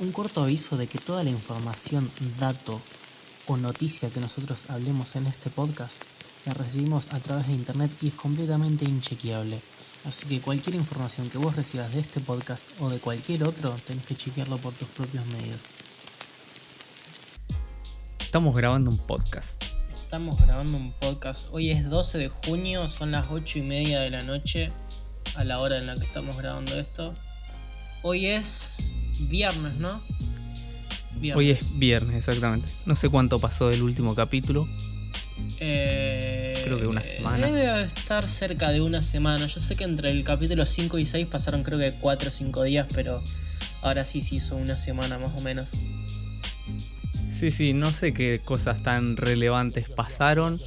Un corto aviso de que toda la información, dato o noticia que nosotros hablemos en este podcast la recibimos a través de internet y es completamente inchequeable. Así que cualquier información que vos recibas de este podcast o de cualquier otro, tenés que chequearlo por tus propios medios. Estamos grabando un podcast. Estamos grabando un podcast. Hoy es 12 de junio, son las 8 y media de la noche a la hora en la que estamos grabando esto. Hoy es viernes, ¿no? Hoy es viernes, exactamente. No sé cuánto pasó del último capítulo. Eh, creo que una semana. Debe estar cerca de una semana. Yo sé que entre el capítulo 5 y 6 pasaron creo que 4 o 5 días, pero ahora sí se hizo una semana más o menos. Sí, sí, no sé qué cosas tan relevantes pasaron.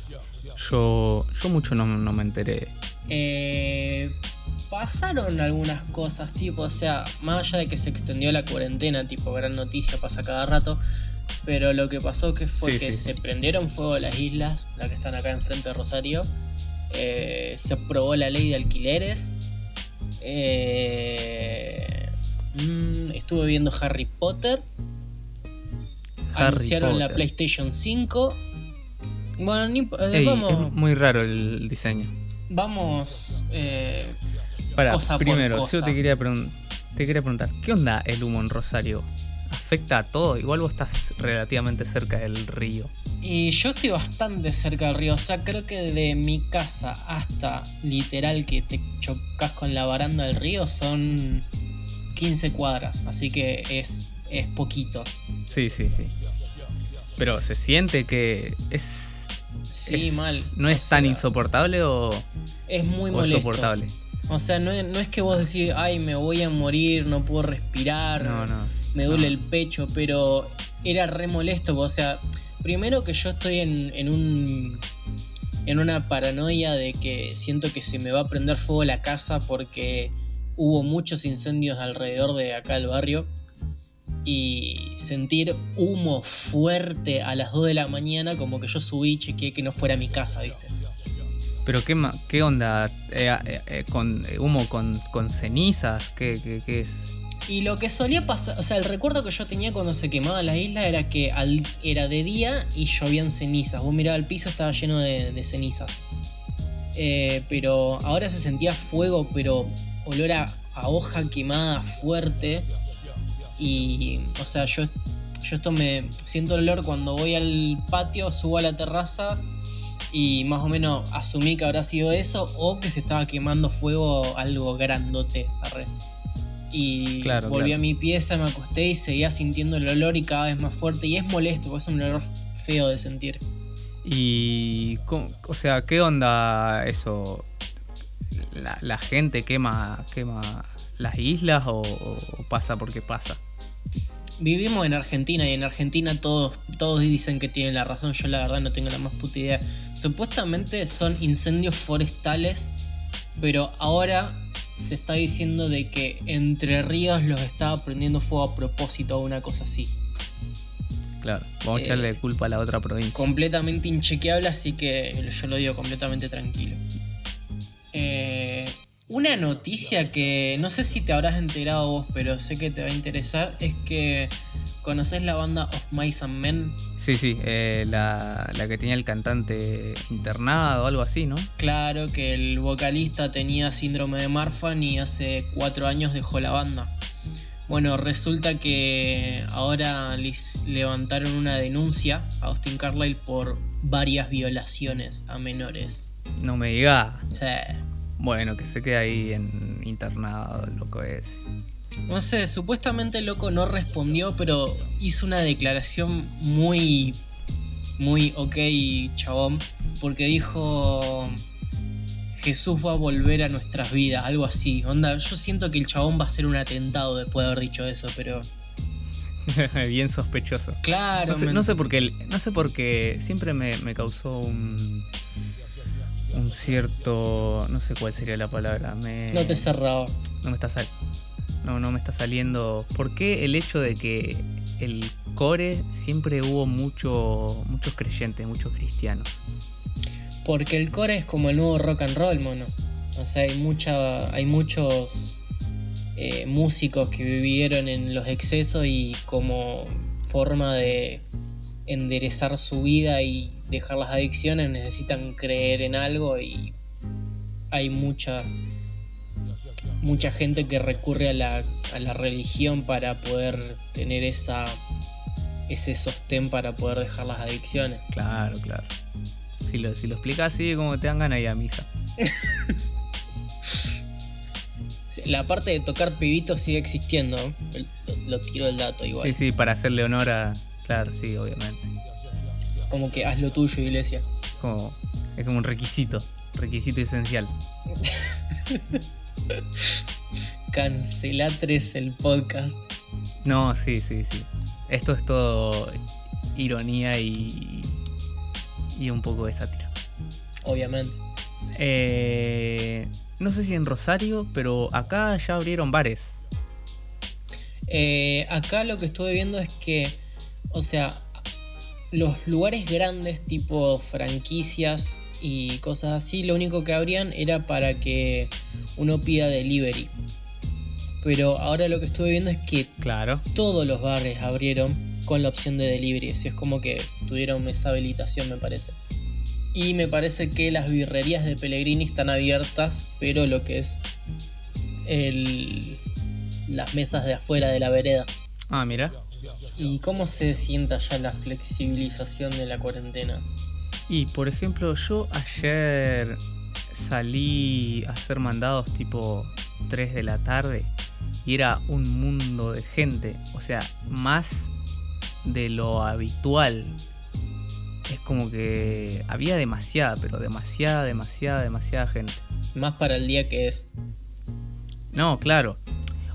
Yo, yo mucho no, no me enteré. Eh, pasaron algunas cosas, tipo, o sea, más allá de que se extendió la cuarentena, tipo, gran noticia pasa cada rato, pero lo que pasó que fue que se prendieron fuego las islas, las que están acá enfrente de Rosario, eh, se aprobó la ley de alquileres, eh, mm, estuve viendo Harry Potter, anunciaron la PlayStation 5. Bueno, ni, eh, es muy raro el diseño. Vamos eh, para, primero, yo te quería, te quería preguntar, ¿qué onda el humo en Rosario? ¿Afecta a todo? Igual vos estás relativamente cerca del río. Y yo estoy bastante cerca del río, o sea, creo que de mi casa hasta literal que te chocas con la baranda del río son 15 cuadras, así que es, es poquito. Sí, sí, sí. Pero se siente que es... Sí, mal. ¿No es tan insoportable o... Es muy molesto. soportable? O sea, no, es que vos decís, ay, me voy a morir, no puedo respirar, me duele el pecho, pero era re molesto. O sea, primero que yo estoy en, en, un, en una paranoia de que siento que se me va a prender fuego la casa porque hubo muchos incendios alrededor de acá del barrio. Y sentir humo fuerte a las 2 de la mañana, como que yo subí y chequeé que no fuera mi casa, ¿viste? Pero qué, qué onda, eh, eh, eh, con humo con, cenizas, ¿Qué, ¿Qué, es? Y lo que solía pasar, o sea, el recuerdo que yo tenía cuando se quemaba la isla era que era de día y llovían cenizas. Vos mirabas el piso, estaba lleno de, cenizas. pero ahora se sentía fuego, pero olor a, hoja quemada fuerte. Y, o sea, yo, yo esto me siento el olor cuando voy al patio, subo a la terraza y más o menos asumí que habrá sido eso o que se estaba quemando fuego algo grandote. Y volví a mi pieza, me acosté y seguía sintiendo el olor y cada vez más fuerte. Y es molesto, porque es un olor feo de sentir. Y, o sea, ¿qué onda eso? ¿La, gente quema, quema las islas o pasa porque pasa? Vivimos en Argentina y en Argentina todos, todos dicen que tienen la razón. Yo la verdad no tengo la más puta idea. Supuestamente son incendios forestales, pero ahora se está diciendo de que Entre Ríos los estaba prendiendo fuego a propósito o una cosa así. Claro, vamos a echarle eh, culpa a la otra provincia. Completamente inchequeable, así que yo lo digo completamente tranquilo. Eh, una noticia que no sé si te habrás enterado vos, pero sé que te va a interesar, es que ¿conoces la banda Of Mice and Men? Sí, sí, eh, la, que tenía el cantante internado o algo así, ¿no? Claro, que el vocalista tenía síndrome de Marfan y hace cuatro años dejó la banda. Bueno, resulta que ahora les levantaron una denuncia a Austin Carlyle por varias violaciones a menores. No me digas. Sí. Bueno, que se quede ahí en internado, loco es. No sé, supuestamente el loco no respondió, pero hizo una declaración muy. Muy ok, chabón. Porque dijo. Jesús va a volver a nuestras vidas, algo así. Onda, yo siento que el chabón va a ser un atentado después de haber dicho eso, pero. Bien sospechoso. Claro. No sé, por qué. No sé por qué. Siempre me, me causó un un cierto. No sé cuál sería la palabra. Me, no te cerraba. No me está sal, no, no me está saliendo. ¿Por qué el hecho de que el core siempre hubo mucho, muchos creyentes, muchos cristianos? Porque el core es como el nuevo rock and roll, mono. O sea, hay mucha. hay muchos eh, músicos que vivieron en los excesos y como forma de enderezar su vida y dejar las adicciones necesitan creer en algo y hay muchas mucha gente que recurre a la, a la religión para poder tener esa ese sostén para poder dejar las adicciones. Claro, claro. Si lo, si lo explicas así, como te dan ganas de ir a misa. La parte de tocar pibitos sigue existiendo. Lo, tiro el dato igual. Sí, sí, para hacerle honor a. Claro, sí, obviamente. Como que haz lo tuyo, iglesia. Como, es como un requisito. Requisito esencial. Cancelatres el podcast. No, sí, sí, sí. Esto es todo ironía y, y un poco de sátira. Obviamente. Eh, no sé si en Rosario, pero acá ya abrieron bares. Eh, acá lo que estuve viendo es que, o sea, los lugares grandes tipo franquicias y cosas así, lo único que abrían era para que uno pida delivery. Pero ahora lo que estuve viendo es que claro. todos los bares abrieron con la opción de delivery. Así es como que tuvieron esa habilitación, me parece. Y me parece que las birrerías de Pellegrini están abiertas, pero lo que es el, las mesas de afuera de la vereda. Ah, mira. ¿Y cómo se sienta ya la flexibilización de la cuarentena? Y por ejemplo, yo ayer salí a hacer mandados tipo 3 de la tarde y era un mundo de gente, o sea, más de lo habitual. Es como que había demasiada, pero demasiada, demasiada, demasiada gente. Más para el día que es. No, claro.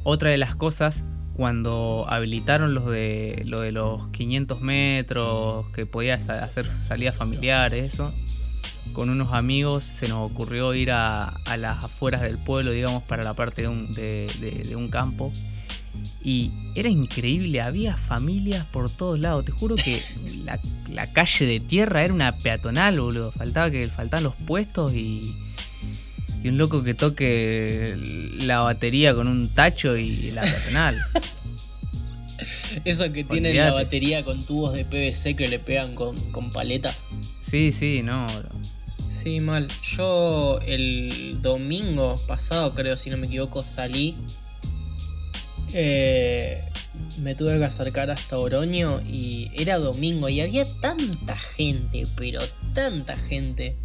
Otra de las cosas, cuando habilitaron los de, lo de los 500 metros, que podías hacer salidas familiares, eso, con unos amigos se nos ocurrió ir a, las afueras del pueblo, digamos, para la parte de un, de, un campo. Y era increíble, había familias por todos lados. Te juro que la, calle de tierra era una peatonal, boludo. Faltaba que faltaban los puestos y, y un loco que toque la batería con un tacho y la peatonal. Eso que tienen la batería con tubos de PVC que le pegan con, con paletas. Sí, sí, no. Sí, mal. Yo el domingo pasado, creo, si no me equivoco, salí. Eh, me tuve que acercar hasta Oroño y era domingo y había tanta gente, pero tanta gente.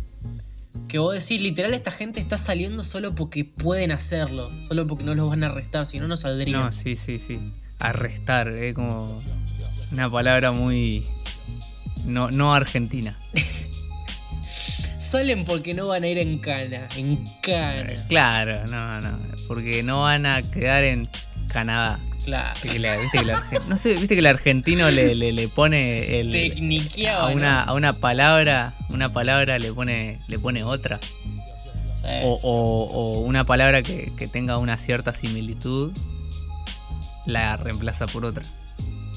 Que vos decís, literal, esta gente está saliendo solo porque pueden hacerlo, solo porque no los van a arrestar, si no, no saldrían. No, sí, sí, sí. Arrestar, es como una palabra muy. No, no argentina. Salen porque no van a ir en cana, en cana. Claro, no, no, porque no van a quedar en Canadá. Claro. no sé, viste que el argentino le, le, pone el a una, a una palabra, una palabra le pone, le pone otra. O, o, una palabra que, que, tenga una cierta similitud la reemplaza por otra.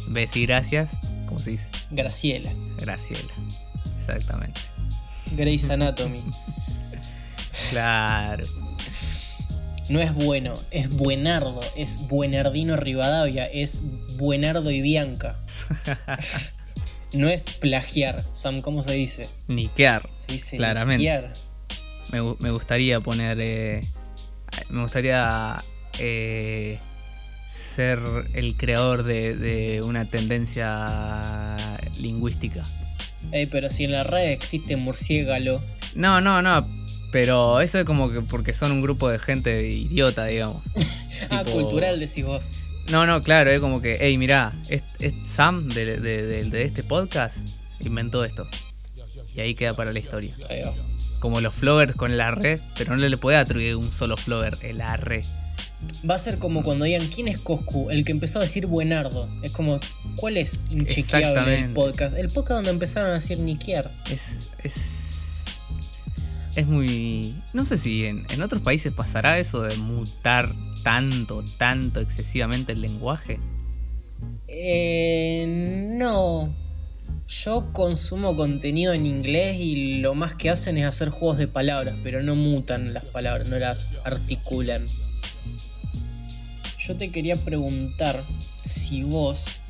De decir gracias, ¿cómo se dice? Graciela. Graciela, exactamente. Grey's Anatomy. Claro. No es bueno, es buenardo, es buenardino Rivadavia, es buenardo y Bianca. no es plagiar, Sam, ¿cómo se dice? Niquear. Se dice claramente. Me, me, gustaría poner. Eh, me gustaría eh, ser el creador de, de una tendencia lingüística pero si en la red existe murciégalo. No, no, no. Pero eso es como que porque son un grupo de gente idiota, digamos. ah, cultural decís vos. No, no, claro, es como que, hey, mirá, es, Sam de, de, este podcast inventó esto. Y ahí queda para la historia. Como los floggers con la red, pero no le puede atribuir un solo flogger, el arre va a ser como cuando digan quién es Coscu, el que empezó a decir buenardo. Es como, ¿cuál es inchequeable el podcast? El podcast donde empezaron a decir niquear. Es. es. Es muy. No sé si en, otros países pasará eso de mutar tanto, tanto, excesivamente el lenguaje. Eh, no. Yo consumo contenido en inglés y lo más que hacen es hacer juegos de palabras, pero no mutan las palabras, no las articulan. yo te quería preguntar si vos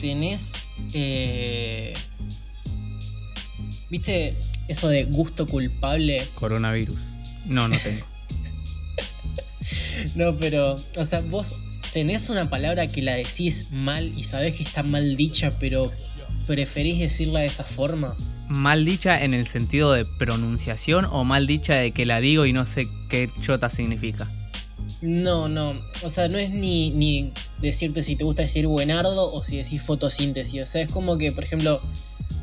tenés. eh, ¿Viste eso de gusto culpable? Coronavirus. No, no tengo. No, pero. O sea, vos tenés una palabra que la decís mal y sabés que está mal dicha, pero preferís decirla de esa forma. mal dicha en el sentido de pronunciación o mal dicha de que la digo y no sé qué chota significa. No, no. O sea, no es ni, ni decirte si te gusta decir buenardo o si decís fotosíntesis. O sea, es como que, por ejemplo,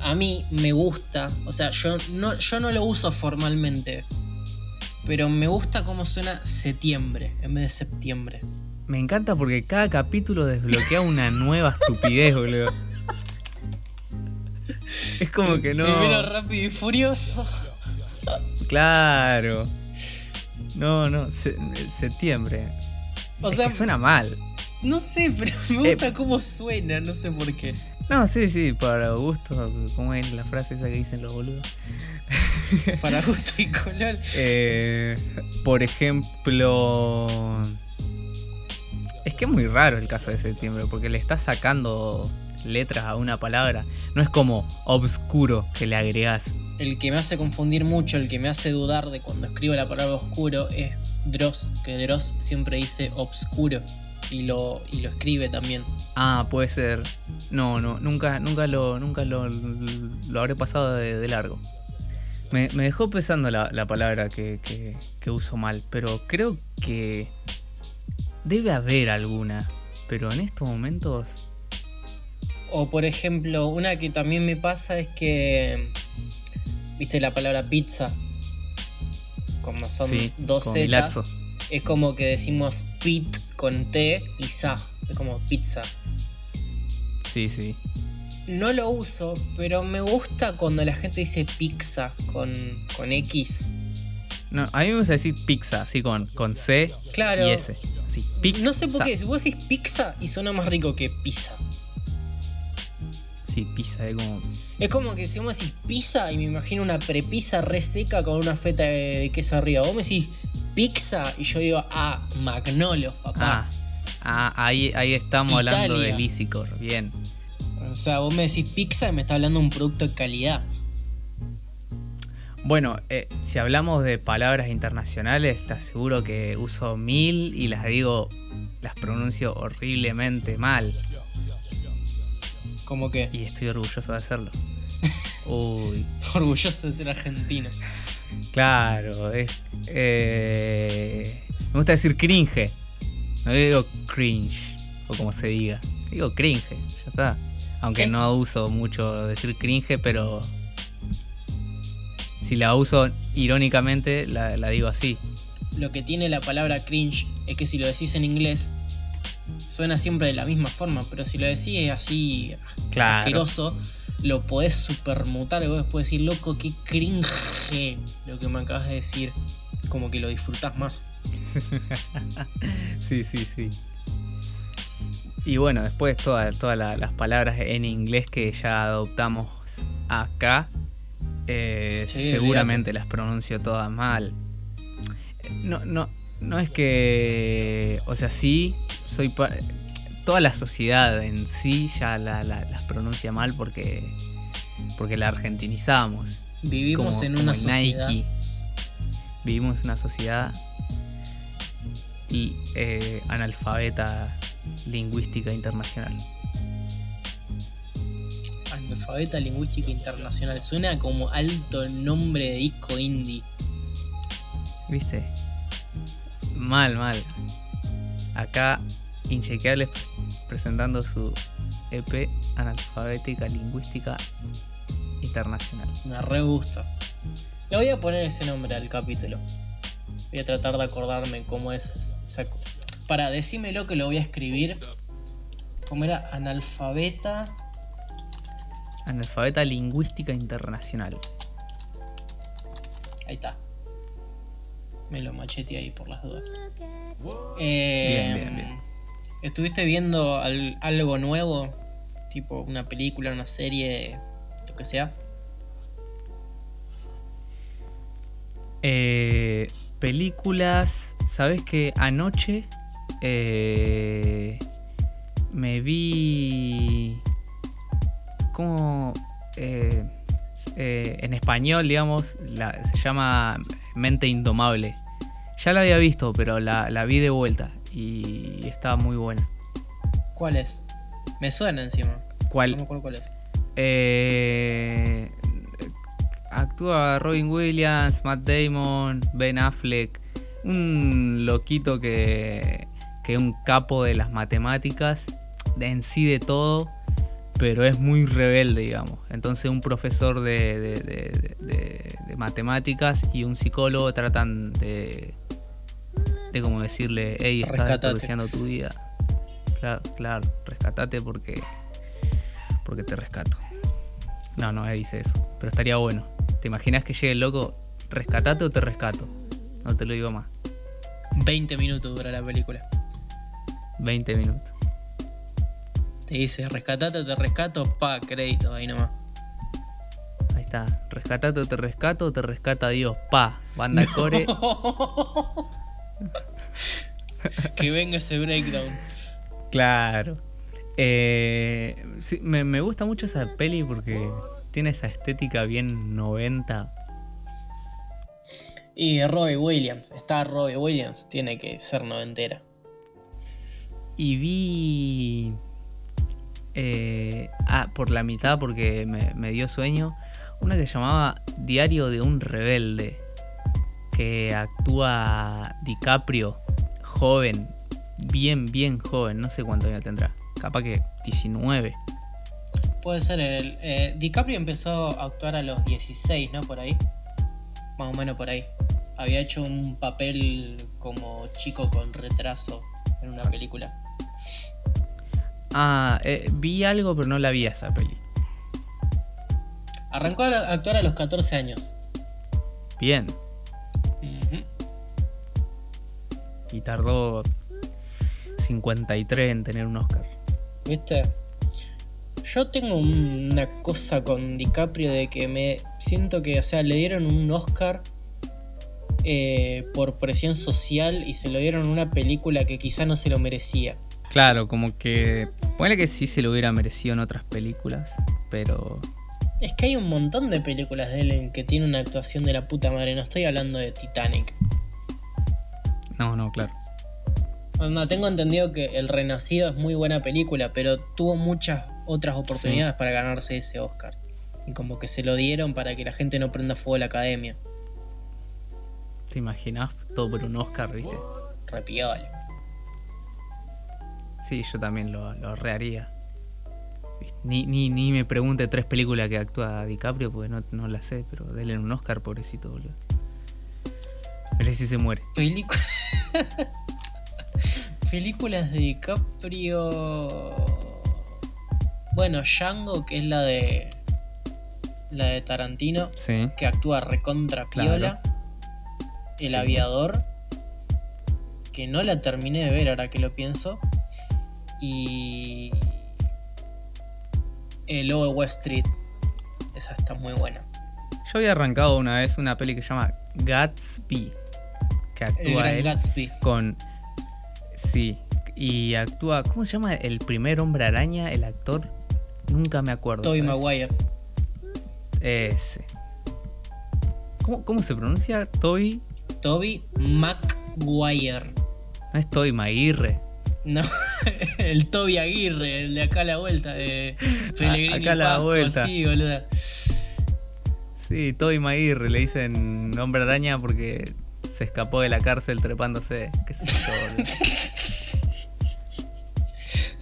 a mí me gusta. O sea, yo no, yo no lo uso formalmente. Pero me gusta cómo suena septiembre en vez de septiembre. Me encanta porque cada capítulo desbloquea una nueva estupidez, boludo. Es como que no. Primero rápido y furioso. Claro. No, no, se- septiembre. O Es sea, que suena mal. no sé, pero me Eh, gusta cómo suena, no sé por qué. No, sí, sí, para gusto, como es la frase esa que dicen los boludos. Para gusto y color. Eh, por ejemplo. Es que es muy raro el caso de septiembre, porque le está sacando letras a una palabra. No es como obscuro que le agregás. El que me hace confundir mucho, el que me hace dudar de cuando escribo la palabra oscuro es Dross, que Dross siempre dice obscuro y lo, y lo escribe también. Ah, puede ser. No, no, nunca, nunca lo, nunca lo, lo habré pasado de, de largo. Me, me dejó pensando la, la palabra que, que- que uso mal, pero creo que debe haber alguna. Pero en estos momentos. O por ejemplo, una que también me pasa es que, viste la palabra pizza, como son Sí, dos zetas, es como que decimos pit con T y sa, es como pizza. Sí, sí. No lo uso, pero me gusta cuando la gente dice pizza con, con X. No, a mí me gusta decir pizza, así con, con C Claro. y S. Así, pizza. No sé por qué, si vos decís pizza y suena más rico que pizza. Sí, pizza, es como. Es como que si vos me decís pizza y me imagino una prepizza re seca con una feta de, de queso arriba. Vos me decís pizza y yo digo, ah, Magnolos, papá. Ah, ah ahí, ahí estamos hablando de Lisicor. Bien. O sea, vos me decís pizza y me está hablando de un producto de calidad. Bueno, eh, si hablamos de palabras internacionales, te aseguro que uso mil y las digo, las pronuncio horriblemente mal. Como que Y estoy orgulloso de hacerlo. Uy, orgulloso de ser argentino. Claro, es. eh, me gusta decir cringe. No digo cringe, o como se diga. Digo cringe, ya está. Aunque ¿Qué? no uso mucho decir cringe, pero. Si la uso irónicamente, la, la digo así. Lo que tiene la palabra cringe es que si lo decís en inglés, suena siempre de la misma forma, pero si lo decís así Claro. asqueroso, lo podés supermutar y vos después decir, loco, qué cringe lo que me acabas de decir. Como que lo disfrutás más. Sí, sí, sí. Y bueno, después todas la- las palabras en inglés que ya adoptamos acá, eh, Sí, seguramente las pronuncio todas mal. No, no, no es que, o sea, sí, soy pa- toda la sociedad en sí ya la- la- las pronuncia mal porque porque la argentinizamos. Vivimos como- en como una el sociedad. Nike. Vivimos en una sociedad y, eh, analfabeta lingüística internacional. Analfabeta lingüística internacional. Suena como alto nombre de disco indie. ¿Viste? Mal, mal. Acá, Inchequeables presentando su EP Analfabética Lingüística Internacional. Me re gusta. Le voy a poner ese nombre al capítulo. Voy a tratar de acordarme cómo es. para, decímelo que lo voy a escribir. ¿Cómo era? Analfabeta. Analfabeta Lingüística Internacional. Ahí está. Me lo macheteé ahí por las dudas. Eh, Bien, bien, bien. ¿Estuviste viendo al- algo nuevo? Tipo una película, una serie, lo que sea. Eh, películas. ¿Sabes que anoche Eh, me vi. ¿Cómo.? Eh, eh, en español, digamos, se llama Mente Indomable. Ya la había visto, pero la, la vi de vuelta y estaba muy buena. ¿Cuál es? Me suena encima. ¿Cuál? No me acuerdo cuál es. Eh, actúa Robin Williams, Matt Damon, Ben Affleck. Un loquito que, que es un capo de las matemáticas, de en sí de todo, pero es muy rebelde, digamos. Entonces un profesor de- de- de matemáticas y un psicólogo tratan de, como decirle, hey, estás desperdiciando tu vida. Claro, claro, rescatate porque, porque te rescato. No, no dice eso, pero estaría bueno. ¿Te imaginas que llegue el loco, rescatate o te rescato? No te lo digo más. 20 minutos dura la película. 20 minutos. Te dice, rescatate o te rescato, pa, crédito, ahí nomás. Ahí está. Rescatate o te rescato o te rescata Dios. Pa, banda core. que venga ese breakdown. Claro. Eh, sí, me, me gusta mucho esa peli porque tiene esa estética bien 90. Y Robbie Williams, está Robbie Williams, tiene que ser noventera. Y vi. eh, ah, por la mitad porque me, me dio sueño. Una que llamaba Diario de un Rebelde. Que actúa DiCaprio, joven, bien, bien joven. No sé cuánto años tendrá. Capaz que 19. Puede ser el. eh, DiCaprio empezó a actuar a los 16, ¿no? Por ahí. Más o menos por ahí. Había hecho un papel como chico con retraso en una película. Ah, eh, vi algo, pero no la vi esa peli. Arrancó a actuar a los 14 años. Bien. Y tardó 53 en tener un Oscar. ¿Viste? Yo tengo un- una cosa con DiCaprio de que me siento que, o sea, le dieron un Oscar eh, por presión social y se lo dieron a una película que quizá no se lo merecía. Claro, como que. Ponele que sí se lo hubiera merecido en otras películas, pero. Es que hay un montón de películas de él en que tiene una actuación de la puta madre. No estoy hablando de Titanic. No, no, claro. No, tengo entendido que El Renacido es muy buena película, pero tuvo muchas otras oportunidades para ganarse ese Oscar. Y como que se lo dieron para que la gente no prenda fuego a la academia. ¿Te imaginas todo por un Oscar, viste? Repiola. Sí, yo también lo, lo reharía. Ni, ni, ni me pregunte tres películas que actúa DiCaprio, porque no, no las sé, pero denle un Oscar, pobrecito, boludo. Veré si se muere. Película. Películas de DiCaprio. Bueno, Django, que es la de. La de Tarantino, Sí. que actúa recontra Claro. piola. El Sí. aviador. Que no la terminé de ver ahora que lo pienso. Y. El Lobo de Wall Street. Esa está muy buena. Yo había arrancado una vez una peli que se llama Gatsby. Que actúa él Gatsby. con. Sí. Y actúa. ¿Cómo se llama el primer hombre araña? El actor. Nunca me acuerdo. Tobey ¿sabes? Maguire. Ese. ¿Cómo, cómo se pronuncia? Toy. Toby Maguire. No es Toy Maguire. No, el Toby Aguirre, el de acá a la vuelta, de Pellegrini acá a la Pasco, vuelta. sí, boludo. Sí, Toy Maguire. Le dicen hombre araña porque se escapó de la cárcel trepándose. ¿Qué sé yo.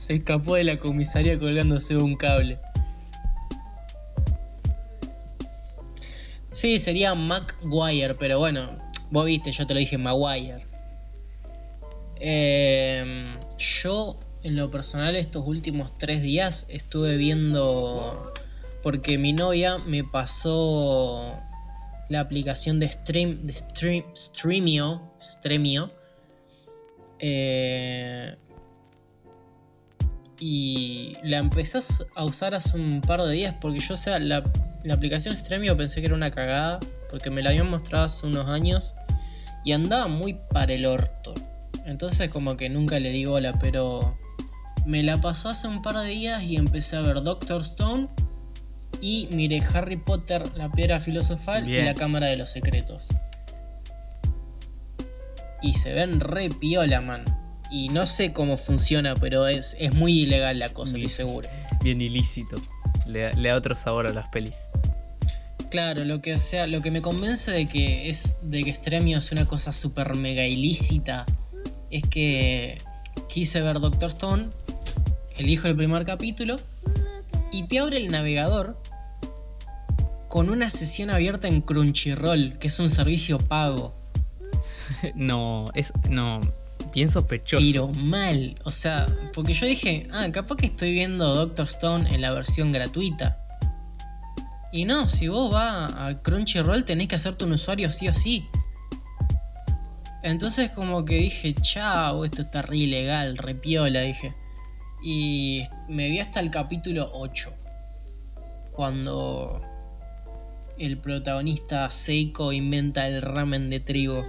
Se escapó de la comisaría colgándose un cable. Sí, sería Maguire, pero bueno, vos viste, yo te lo dije Maguire. Eh, yo, en lo personal, estos últimos tres días estuve viendo. Porque mi novia me pasó la aplicación de Stream. de stream, Streamio. Streamio. Eh, y la empecé a usar hace un par de días porque yo, o sea, la, la aplicación Stremio pensé que era una cagada porque me la habían mostrado hace unos años y andaba muy para el orto. Entonces como que nunca le di bola, pero me la pasó hace un par de días y empecé a ver Doctor Stone y miré Harry Potter, la piedra filosofal y la cámara de los secretos. Y se ven re piola, man. Y no sé cómo funciona, pero es, es muy ilegal la cosa, estoy seguro. Bien ilícito. Le, da- le da otro sabor a las pelis. Claro, lo que sea, lo que me convence de que es de que Stremio es una cosa super mega ilícita es que quise ver Doctor Stone, elijo el primer capítulo y te abre el navegador con una sesión abierta en Crunchyroll, que es un servicio pago, No, es. No. Bien sospechoso. pero mal, o sea, porque yo dije, ah, capaz que estoy viendo Doctor Stone en la versión gratuita. Y no, si vos vas a Crunchyroll tenés que hacerte un usuario sí o sí. Entonces como que dije, chao, esto está re ilegal, re piola, dije. Y me vi hasta el capítulo 8. Cuando el protagonista Seiko inventa el ramen de trigo.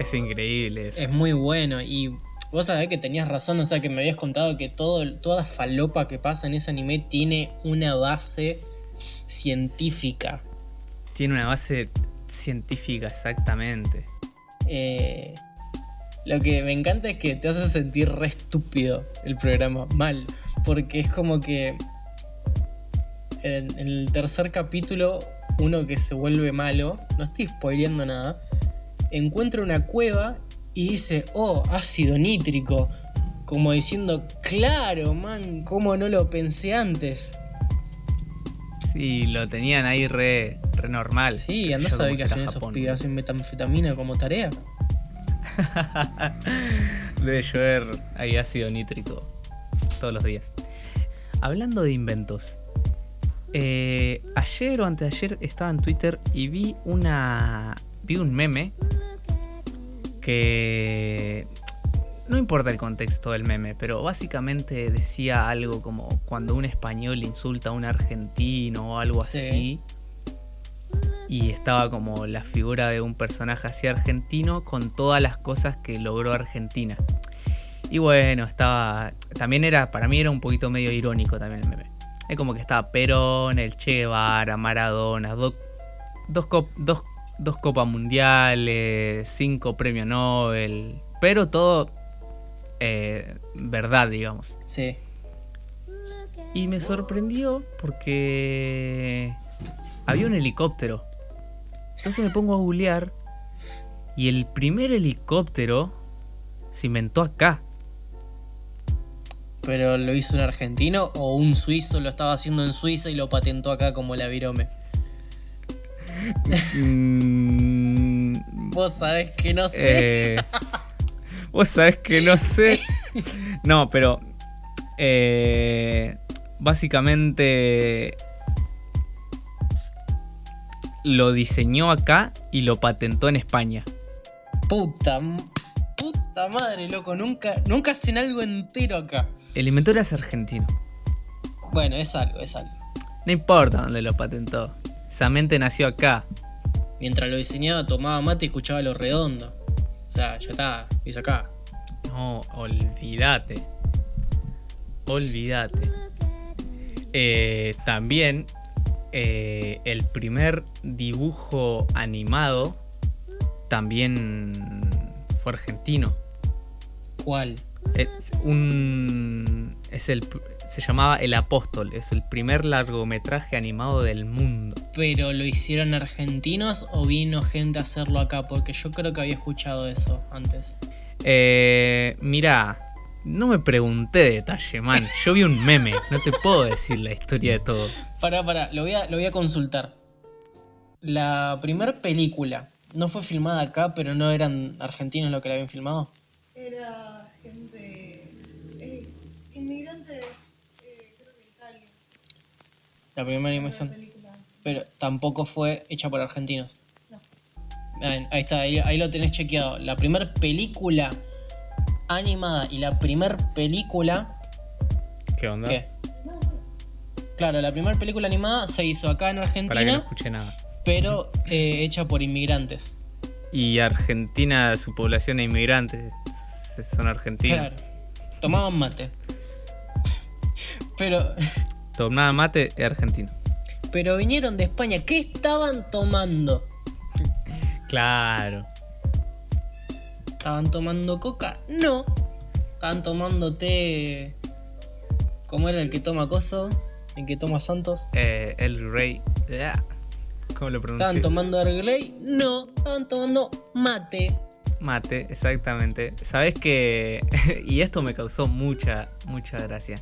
Es increíble eso. Es muy bueno y vos sabés que tenías razón, o sea que me habías contado que todo, toda falopa que pasa en ese anime tiene una base científica. Tiene una base científica, exactamente. Eh, lo que me encanta es que te hace sentir re estúpido el programa, mal, porque es como que en, en el tercer capítulo, uno que se vuelve malo, no estoy spoileando nada, encuentra una cueva y dice, oh, ácido nítrico, como diciendo, claro, man, ¿cómo no lo pensé antes? Sí, lo tenían ahí re, re normal. Sí, andás a ver qué hacen esos pibes, hacen metanfetamina como tarea. Debe llover ahí ácido nítrico todos los días. Hablando de inventos. eh, ayer o antes de ayer estaba en Twitter y vi una. vi un meme que. No importa el contexto del meme, pero básicamente decía algo como cuando un español insulta a un argentino o algo Sí. así. Y estaba como la figura de un personaje así argentino con todas las cosas que logró Argentina. Y bueno, estaba. También era. Para mí era un poquito medio irónico también el meme. Es como que estaba Perón, el Che Guevara, Maradona, do- dos, cop- dos, dos copas mundiales, cinco premios Nobel. Pero todo. eh, verdad, digamos. Sí. Y me sorprendió porque había un helicóptero. Entonces me pongo a googlear y el primer helicóptero se inventó acá. ¿Pero lo hizo un argentino o un suizo lo estaba haciendo en Suiza y lo patentó acá como la virome? Mm, Vos sabés que no sé. eh, Vos sabés que no sé. No, pero eh, básicamente lo diseñó acá y lo patentó en España. Puta, puta madre, loco. Nunca, nunca hacen algo entero acá. El inventor es argentino. Bueno, es algo, es algo. No importa dónde lo patentó. Esa mente nació acá. Mientras lo diseñaba, tomaba mate y escuchaba lo redondo. O sea, ya está, lo hizo acá. No, olvídate. Olvídate. Eh, también eh, el primer dibujo animado también fue argentino. ¿Cuál? Es un es el se llamaba El Apóstol, es el primer largometraje animado del mundo. ¿Pero lo hicieron argentinos o vino gente a hacerlo acá? Porque yo creo que había escuchado eso antes. Eh, mira, no me pregunté detalle, man. Yo vi un meme, no te puedo decir la historia de todo. Pará, pará, lo voy a, lo voy a consultar. La primer película no fue filmada acá, pero no eran argentinos los que la habían filmado. Era gente. eh, inmigrantes, eh, creo que de Italia. La primera La animación. película. Pero tampoco fue hecha por argentinos. No. Ahí, ahí está, ahí, ahí lo tenés chequeado. La primera película animada y la primera película. ¿Qué onda? ¿Qué? Claro, la primera película animada se hizo acá en Para que no Argentina, escuché nada. pero eh, hecha por inmigrantes. Y Argentina, su población de inmigrantes, es- son argentinos. Claro. Tomaban mate. Pero, Tomaba mate es argentino. pero vinieron de España. ¿Qué estaban tomando? Claro. ¿Estaban tomando coca? No. Estaban tomando té. ¿Cómo era el que toma coso? ¿El que toma Santos? Eh, el rey. ah, ¿Cómo lo ¿Estaban pronuncio? tomando Earl Grey? No. Estaban tomando mate. Mate, exactamente. Sabes que. y esto me causó mucha, mucha gracia.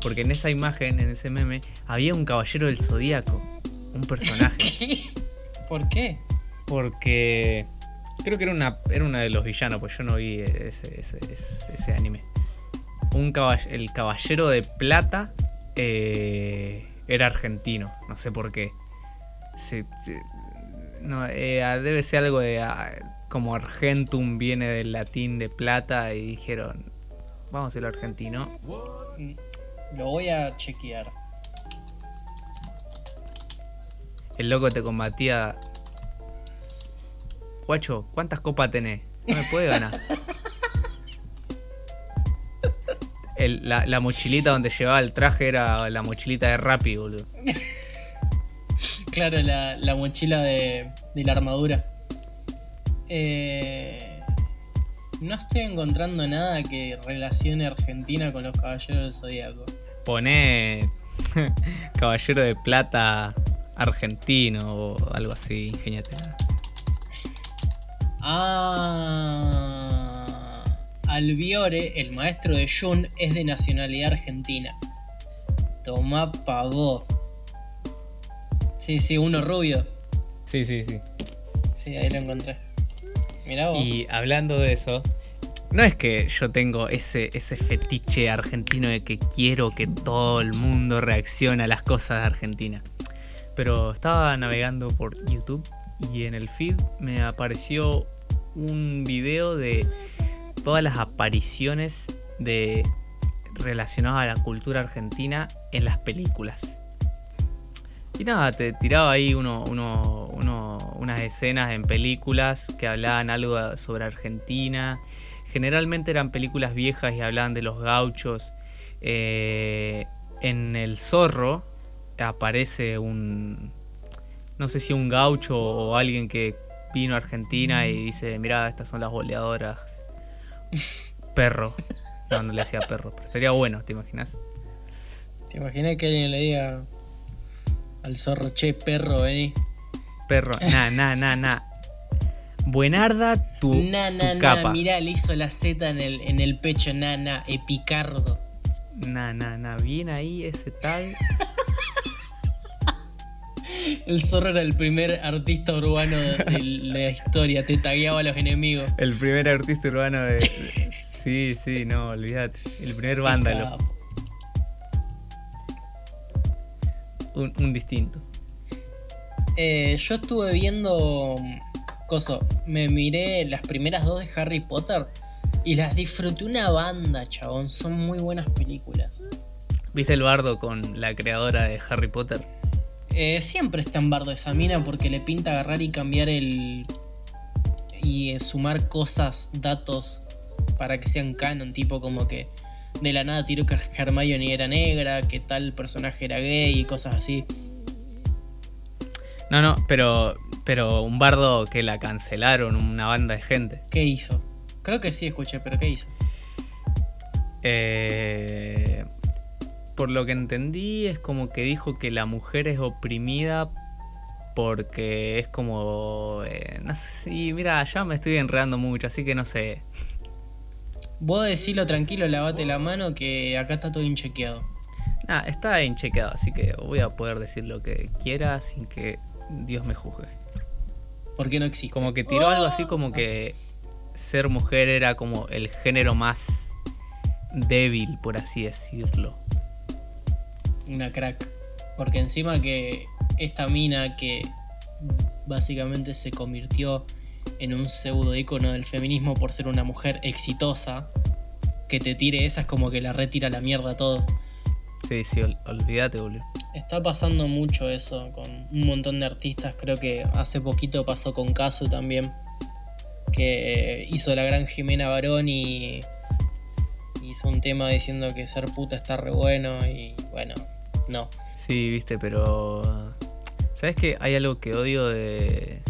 Porque en esa imagen, en ese meme, había un caballero del zodíaco. Un personaje. ¿Qué? ¿Por qué? Porque. Creo que era una, era uno de los villanos, pues yo no vi ese, ese, ese- ese anime. Un caball- el caballero de plata eh, era argentino, no sé por qué. Sí, sí, no, eh, debe ser algo de. como Argentum viene del latín de plata y dijeron, vamos a hacerlo argentino. Mm, Lo voy a chequear. El loco te combatía. Guacho, ¿cuántas copas tenés? No me puede ganar. El- la, la mochilita donde llevaba el traje era la mochilita de Rappi, boludo. Claro, la, la mochila de, de la armadura. Eh, no estoy encontrando nada que relacione Argentina con los caballeros del zodiaco. Pone Caballero de Plata argentino o algo así, ingeniate. Ah, Albiore, el maestro de Jun, es de nacionalidad argentina. Tomá pagó. Sí, sí, uno rubio. Sí, sí, sí. Sí, ahí lo encontré. Mirá vos. Y hablando de eso, no es que yo tengo ese, ese fetiche argentino de que quiero que todo el mundo reaccione a las cosas de Argentina. Pero estaba navegando por YouTube y en el feed me apareció un video de todas las apariciones de relacionadas a la cultura argentina en las películas. Y nada, te tiraba ahí uno, uno- uno- unas escenas en películas que hablaban algo sobre Argentina. Generalmente eran películas viejas y hablaban de los gauchos. Eh, en El Zorro aparece un... No sé si un gaucho o alguien que vino a Argentina y dice, mira, estas son las boleadoras. Perro. No, no le decía perro, pero sería bueno, ¿te imaginas? ¿Te imaginas que alguien le diga al zorro, che, perro, vení? Perro, na, na, na, na. Buenarda tu, Na, na, tu na, capa. mirá, le hizo la Z en el, en el pecho, na, na, epicardo. Na, na, na. Bien ahí ese tal. El zorro era el primer artista urbano de, la historia, te tagueaba a los enemigos. El primer artista urbano de. Sí, sí, no, olvídate. El primer vándalo. un distinto. Eh, yo estuve viendo. mm, Coso, me miré las primeras dos de Harry Potter y las disfruté una banda, chabón. Son muy buenas películas. ¿Viste el bardo con la creadora de Harry Potter? Eh, siempre está en bardo esa mina porque le pinta agarrar y cambiar el. y eh, sumar cosas, datos para que sean canon, tipo como que de la nada tiró que Hermione era negra, que tal personaje era gay y cosas así. No, no, pero. Pero un bardo que la cancelaron, una banda de gente. ¿Qué hizo? Creo que sí escuché, pero ¿qué hizo? Eh, por lo que entendí, es como que dijo que la mujer es oprimida porque es como. eh, no sé, y mira, ya me estoy enredando mucho, así que no sé. Vos decilo tranquilo, lavate la mano que acá está todo inchequeado. Nada, está inchequeado, así que voy a poder decir lo que quiera sin que Dios me juzgue. Porque no existe. Como que tiró algo así como que ser mujer era como el género más débil, por así decirlo. Una crack. Porque encima que esta mina que básicamente se convirtió en un pseudo ícono del feminismo por ser una mujer exitosa, que te tire esa es como que la retira la mierda todo. Sí, sí, ol- olvídate, boludo. Está pasando mucho eso con un montón de artistas. Creo que hace poquito pasó con Casu también. Que hizo la gran Jimena Barón y hizo un tema diciendo que ser puta está re bueno y bueno, no. Sí, viste, pero. ¿Sabes qué? Hay algo que odio de.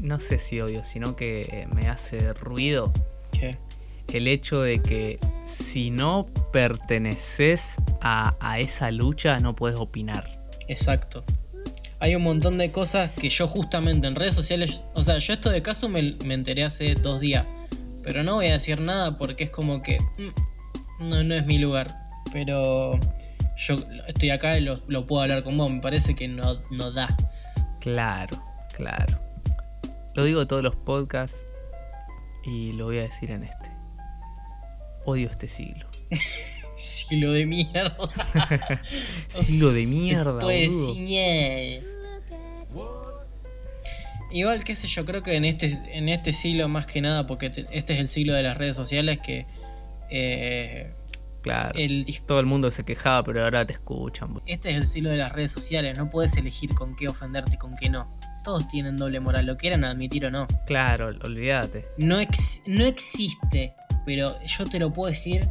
No sé si odio, sino que me hace ruido. ¿Qué? El hecho de que si no perteneces a, a esa lucha, no puedes opinar. Exacto. Hay un montón de cosas que yo justamente en redes sociales, o sea, yo esto de caso me, me enteré hace dos días, pero no voy a decir nada porque es como que mm, no, no es mi lugar. Pero yo estoy acá y lo, lo puedo hablar con vos, me parece que no, no da. Claro, claro. Lo digo en todos los podcasts y lo voy a decir en este. Odio este siglo. Siglo de mierda. siglo de mierda. Igual, qué sé yo, creo que en este, en este siglo más que nada, porque te- este es el siglo de las redes sociales, que eh, Claro. el Todo el mundo se quejaba, pero ahora te escuchan. este es el siglo de las redes sociales, no puedes elegir con qué ofenderte y con qué no. Todos tienen doble moral, lo quieran admitir o no. Claro, olvídate. No, ex- no existe, pero yo te lo puedo decir,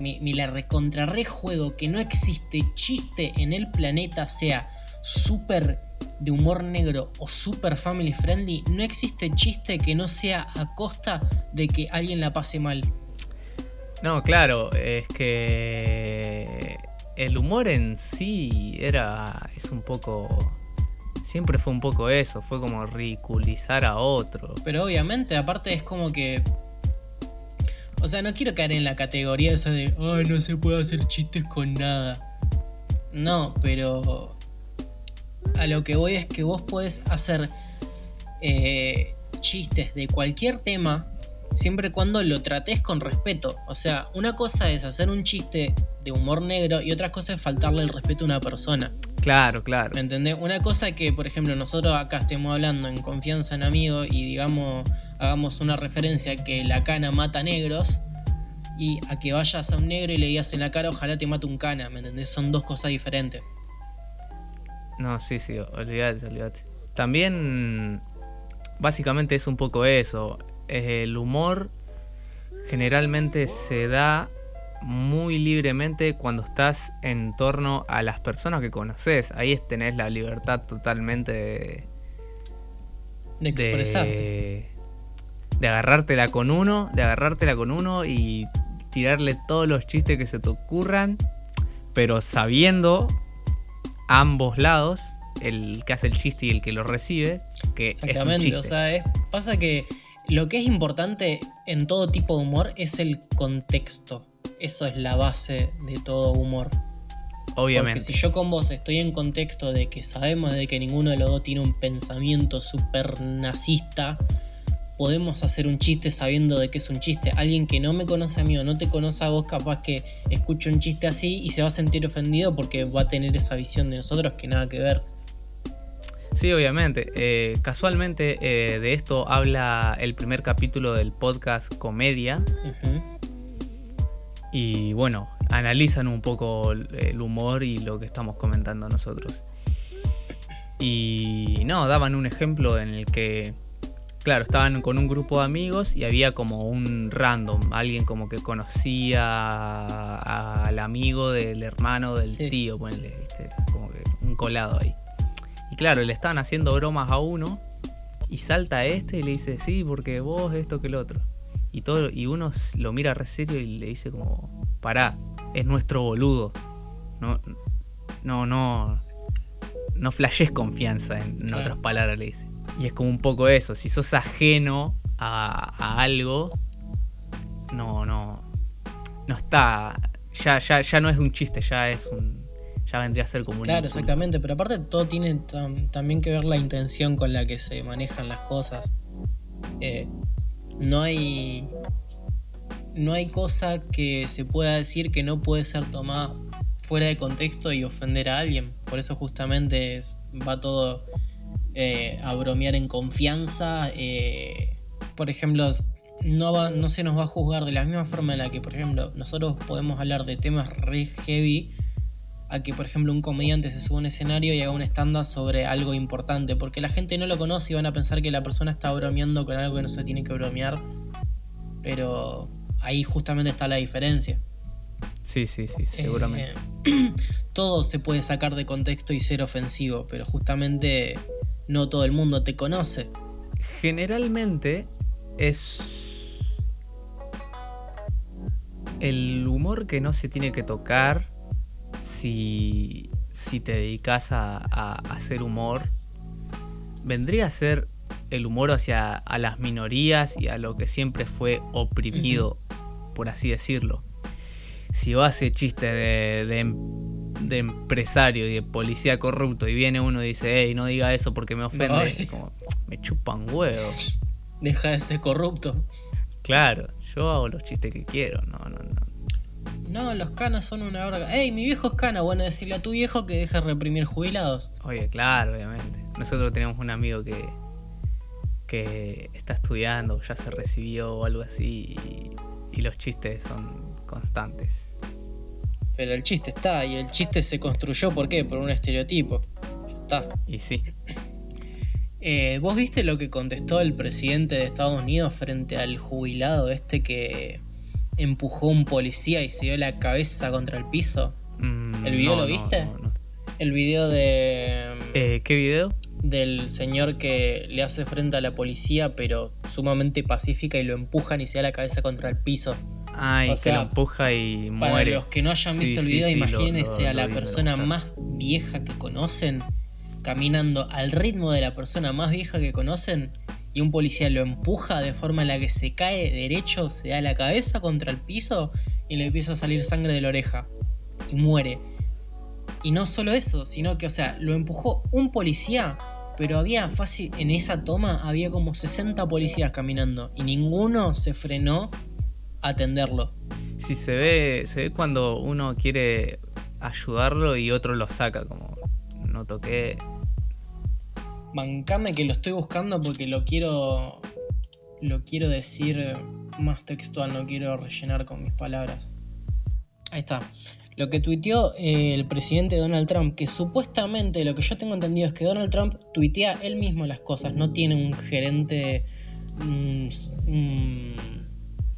mi, mi la recontra rejuego que no existe chiste en el planeta, sea súper de humor negro o super family friendly, no existe chiste que no sea a costa de que alguien la pase mal. No, claro, es que el humor en sí era. es un poco. Siempre fue un poco eso, fue como ridiculizar a otro. Pero obviamente, aparte es como que. O sea, no quiero caer en la categoría esa de. Ay, no se puede hacer chistes con nada. No, pero. A lo que voy es que vos podés hacer eh, chistes de cualquier tema siempre y cuando lo trates con respeto. O sea, una cosa es hacer un chiste de humor negro y otra cosa es faltarle el respeto a una persona. Claro, claro. ¿Me entendés? Una cosa que, por ejemplo, nosotros acá estemos hablando en confianza en amigos y digamos, hagamos una referencia que la cana mata negros y a que vayas a un negro y le digas en la cara, ojalá te mate un cana, ¿me entendés? Son dos cosas diferentes. No, sí, sí, olvídate, olvídate. También, básicamente es un poco eso. El humor generalmente se da muy libremente cuando estás en torno a las personas que conoces. Ahí es- tenés la libertad totalmente de, De expresarte. de, de agarrártela con uno, de agarrártela con uno y tirarle todos los chistes que se te ocurran, pero sabiendo ambos lados, el que hace el chiste y el que lo recibe, que es un Exactamente, chiste. o sea, es- pasa que lo que es importante en todo tipo de humor es el contexto. Eso es la base de todo humor. Obviamente. Porque si yo con vos estoy en contexto de que sabemos de que ninguno de los dos tiene un pensamiento súper nazista, podemos hacer un chiste sabiendo de que es un chiste. Alguien que no me conoce a mí o no te conoce a vos, capaz que escucha un chiste así y se va a sentir ofendido porque va a tener esa visión de nosotros que nada que ver. Sí, obviamente. Eh, casualmente eh, de esto habla el primer capítulo del podcast Comedia. Y bueno, analizan un poco el humor y lo que estamos comentando nosotros. Y no, daban un ejemplo en el que, claro, estaban con un grupo de amigos y había como un random, alguien como que conocía al amigo del hermano del Sí. tío, ponele, ¿viste? como que un colado ahí. Claro, le estaban haciendo bromas a uno y salta este y le dice, sí, porque vos esto que el otro. Y, todo, y uno lo mira re serio y le dice como, pará, es nuestro boludo. No, no, no, no flashes confianza, en, en Claro. otras palabras le dice. Y es como un poco eso, si sos ajeno a, a algo, no, no, no está, ya, ya, ya no es un chiste, ya es un, ya vendría a ser como un Claro, insulto. exactamente, pero aparte todo tiene tam- también que ver la intención con la que se manejan las cosas. Eh, no hay no hay cosa que se pueda decir que no puede ser tomada fuera de contexto y ofender a alguien. Por eso justamente es- va todo eh, a bromear en confianza. eh, por ejemplo, no, va- no se nos va a juzgar de la misma forma en la que, por ejemplo, nosotros podemos hablar de temas re heavy a que, por ejemplo, un comediante se suba a un escenario y haga un stand-up sobre algo importante, porque la gente no lo conoce y van a pensar que la persona está bromeando con algo que no se tiene que bromear. Pero ahí justamente está la diferencia. Sí, sí, sí, seguramente. Eh, todo se puede sacar de contexto y ser ofensivo, pero justamente no todo el mundo te conoce. Generalmente es el humor que no se tiene que tocar si, si te dedicas a, hacer humor. Vendría a ser el humor hacia a las minorías y a lo que siempre fue oprimido, por así decirlo. Si vos haces chistes de, de, empresario y de policía corrupto y viene uno y dice, hey, no diga eso porque me ofende, como, me chupan huevos. Deja de ser corrupto. Claro, yo hago los chistes que quiero, no, no, no. No, los canas son una hora. ¡Ey, mi viejo es cana! Bueno, decirle a tu viejo que deje de reprimir jubilados. Oye, claro, obviamente. Nosotros tenemos un amigo que, que está estudiando, ya se recibió o algo así, y, los chistes son constantes. Pero el chiste está, y el chiste se construyó, ¿por qué? Por un estereotipo. Ya está. Y sí. Eh, ¿Vos viste lo que contestó el presidente de Estados Unidos frente al jubilado este que empujó un policía y se dio la cabeza contra el piso? Mm, ¿El video lo viste? el video de... Eh, ¿Qué video? Del señor que le hace frente a la policía pero sumamente pacífica y lo empujan y se da la cabeza contra el piso. Ay, que lo empuja y muere. Para los que no hayan visto el video, imagínense a la persona más vieja que conocen caminando al ritmo de la persona más vieja que conocen y un policía lo empuja de forma en la que se cae derecho, se da la cabeza contra el piso y le empieza a salir sangre de la oreja y muere. Y no solo eso, sino que, o sea, lo empujó un policía, pero había fácil, en esa toma había como 60 policías caminando y ninguno se frenó a atenderlo. Sí, se ve, se ve cuando uno quiere ayudarlo y otro lo saca, como no toqué. Bancame que lo estoy buscando porque lo quiero. Lo quiero decir más textual, no quiero rellenar con mis palabras. Ahí está. Lo que tuiteó eh, el presidente Donald Trump, que supuestamente lo que yo tengo entendido es que Donald Trump tuitea él mismo las cosas, no tiene un gerente.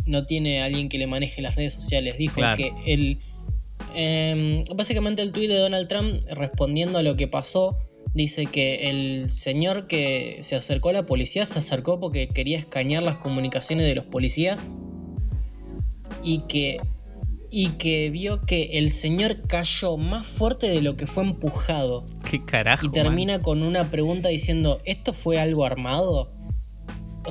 No tiene alguien que le maneje las redes sociales. Dijo que él Em, básicamente el tuit de Donald Trump respondiendo a lo que pasó dice que el señor que se acercó a la policía se acercó porque quería escanear las comunicaciones de los policías y que y que vio que el señor cayó más fuerte de lo que fue empujado. ¿Qué carajo? Y termina con una pregunta diciendo, ¿esto fue algo armado?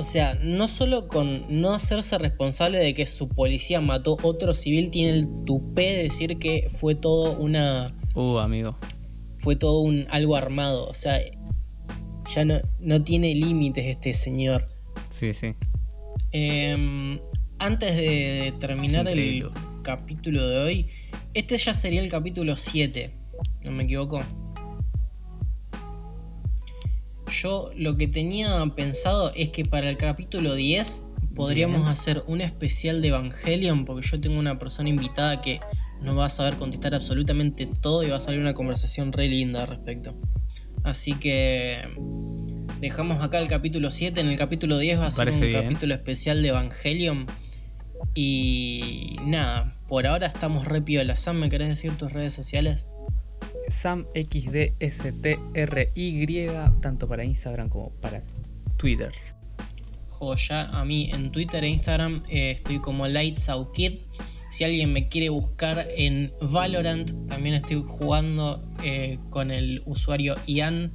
O sea, no solo con no hacerse responsable de que su policía mató otro civil, tiene el tupé de decir que fue todo una. Uh, amigo. Fue todo un algo armado. O sea, ya no, no tiene límites este señor. Sí, sí. Em, antes de terminar el capítulo de hoy, este ya sería el capítulo 7. ¿No me equivoco? Yo lo que tenía pensado es que para el capítulo 10 podríamos hacer un especial de Evangelion, porque yo tengo una persona invitada que nos va a saber contestar absolutamente todo y va a salir una conversación re linda al respecto. Así que dejamos acá el capítulo 7. En el capítulo 10 va a ser un capítulo especial de Evangelion. Y nada, por ahora estamos re piola. Sam, ¿me querés decir tus redes sociales? SamXDSTRY, tanto para Instagram como para Twitter. Joya, a mí en Twitter e Instagram eh, estoy como Lights Out Kid. Si alguien me quiere buscar en Valorant, también estoy jugando eh, con el usuario Ian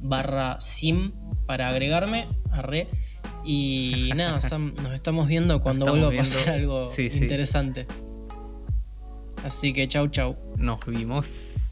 barra sim para agregarme. Arre. Y nada, Sam, nos estamos viendo cuando vuelva a pasar algo interesante. Así que chau chau. Nos vimos.